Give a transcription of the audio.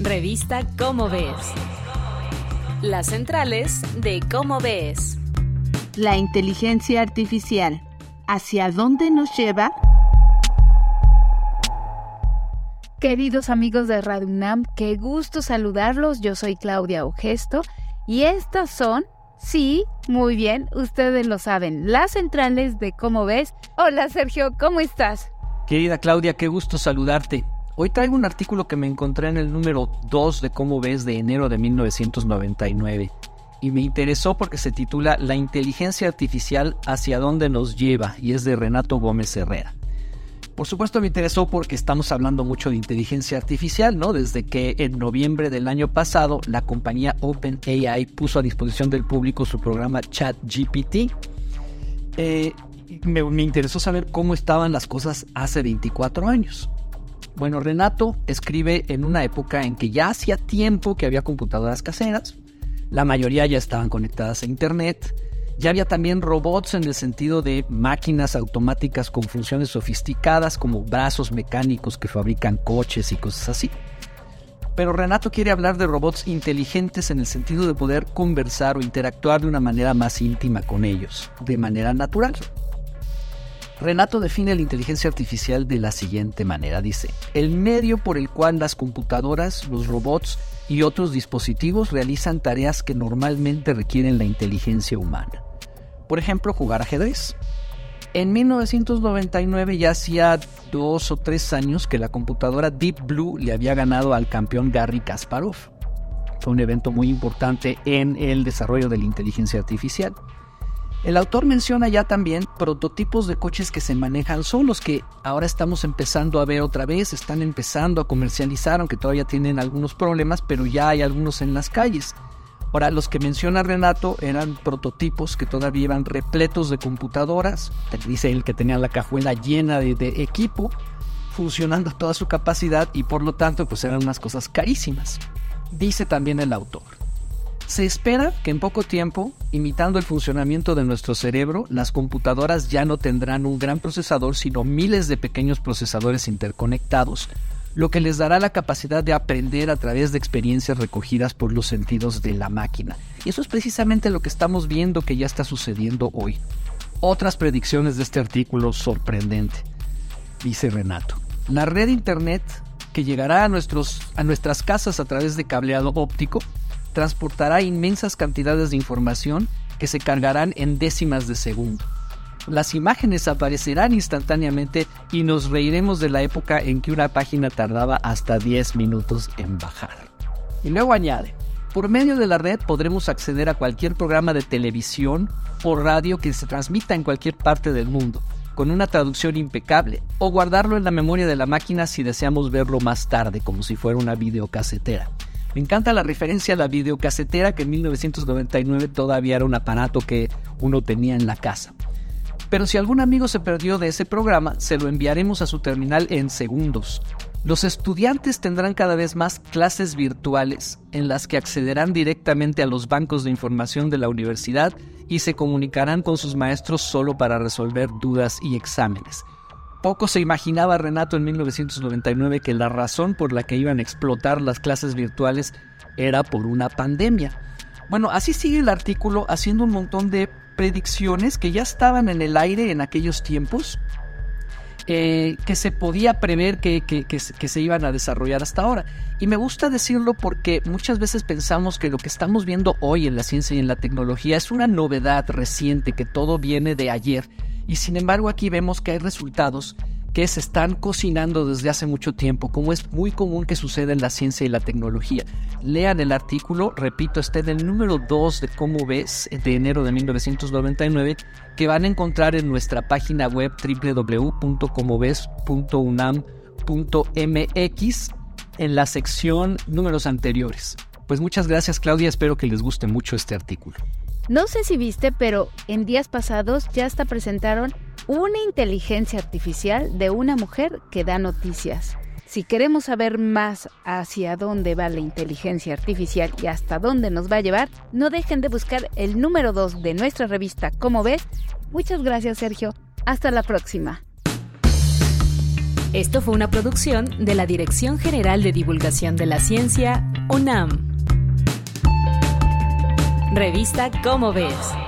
Revista Cómo Ves. Las centrales de Cómo Ves. La inteligencia artificial. ¿Hacia dónde nos lleva? Queridos amigos de Radio UNAM, qué gusto saludarlos. Yo soy Claudia Ogesto y estas son, sí, muy bien, ustedes lo saben, las centrales de Cómo Ves. Hola Sergio, ¿cómo estás? Querida Claudia, qué gusto saludarte. Hoy traigo un artículo que me encontré en el número 2 de Cómo ves de enero de 1999 y me interesó porque se titula La inteligencia artificial hacia dónde nos lleva y es de Renato Gómez Herrera. Por supuesto me interesó porque estamos hablando mucho de inteligencia artificial, ¿no? Desde que en noviembre del año pasado la compañía OpenAI puso a disposición del público su programa ChatGPT. Eh, me, me interesó saber cómo estaban las cosas hace 24 años. Bueno, Renato escribe en una época en que ya hacía tiempo que había computadoras caseras, la mayoría ya estaban conectadas a Internet, ya había también robots en el sentido de máquinas automáticas con funciones sofisticadas como brazos mecánicos que fabrican coches y cosas así. Pero Renato quiere hablar de robots inteligentes en el sentido de poder conversar o interactuar de una manera más íntima con ellos, de manera natural. Renato define la inteligencia artificial de la siguiente manera. Dice, el medio por el cual las computadoras, los robots y otros dispositivos realizan tareas que normalmente requieren la inteligencia humana. Por ejemplo, jugar ajedrez. En 1999 ya hacía dos o tres años que la computadora Deep Blue le había ganado al campeón Garry Kasparov. Fue un evento muy importante en el desarrollo de la inteligencia artificial. El autor menciona ya también prototipos de coches que se manejan solos, que ahora estamos empezando a ver otra vez, están empezando a comercializar, aunque todavía tienen algunos problemas, pero ya hay algunos en las calles. Ahora, los que menciona Renato eran prototipos que todavía iban repletos de computadoras, dice él que tenían la cajuela llena de, de equipo, funcionando a toda su capacidad y por lo tanto pues eran unas cosas carísimas. Dice también el autor. Se espera que en poco tiempo, imitando el funcionamiento de nuestro cerebro, las computadoras ya no tendrán un gran procesador, sino miles de pequeños procesadores interconectados, lo que les dará la capacidad de aprender a través de experiencias recogidas por los sentidos de la máquina. Y eso es precisamente lo que estamos viendo que ya está sucediendo hoy. Otras predicciones de este artículo sorprendente, dice Renato. La red Internet que llegará a, nuestros, a nuestras casas a través de cableado óptico transportará inmensas cantidades de información que se cargarán en décimas de segundo. Las imágenes aparecerán instantáneamente y nos reiremos de la época en que una página tardaba hasta 10 minutos en bajar. Y luego añade, por medio de la red podremos acceder a cualquier programa de televisión o radio que se transmita en cualquier parte del mundo, con una traducción impecable, o guardarlo en la memoria de la máquina si deseamos verlo más tarde, como si fuera una videocasetera. Me encanta la referencia a la videocasetera que en 1999 todavía era un aparato que uno tenía en la casa. Pero si algún amigo se perdió de ese programa, se lo enviaremos a su terminal en segundos. Los estudiantes tendrán cada vez más clases virtuales en las que accederán directamente a los bancos de información de la universidad y se comunicarán con sus maestros solo para resolver dudas y exámenes. Poco se imaginaba Renato en 1999 que la razón por la que iban a explotar las clases virtuales era por una pandemia. Bueno, así sigue el artículo haciendo un montón de predicciones que ya estaban en el aire en aquellos tiempos, eh, que se podía prever que, que, se iban a desarrollar hasta ahora. Y me gusta decirlo porque muchas veces pensamos que lo que estamos viendo hoy en la ciencia y en la tecnología es una novedad reciente, que todo viene de ayer y sin embargo aquí vemos que hay resultados que se están cocinando desde hace mucho tiempo, como es muy común que suceda en la ciencia y la tecnología. Lean el artículo, repito, está en el número 2 de Cómo ves de enero de 1999, que van a encontrar en nuestra página web www.comoves.unam.mx en la sección números anteriores. Pues muchas gracias Claudia, espero que les guste mucho este artículo. No sé si viste, pero en días pasados ya hasta presentaron una inteligencia artificial de una mujer que da noticias. Si queremos saber más hacia dónde va la inteligencia artificial y hasta dónde nos va a llevar, no dejen de buscar el número 2 de nuestra revista Como ves. Muchas gracias Sergio. Hasta la próxima. Esto fue una producción de la Dirección General de Divulgación de la Ciencia, UNAM. Revista Cómo ves.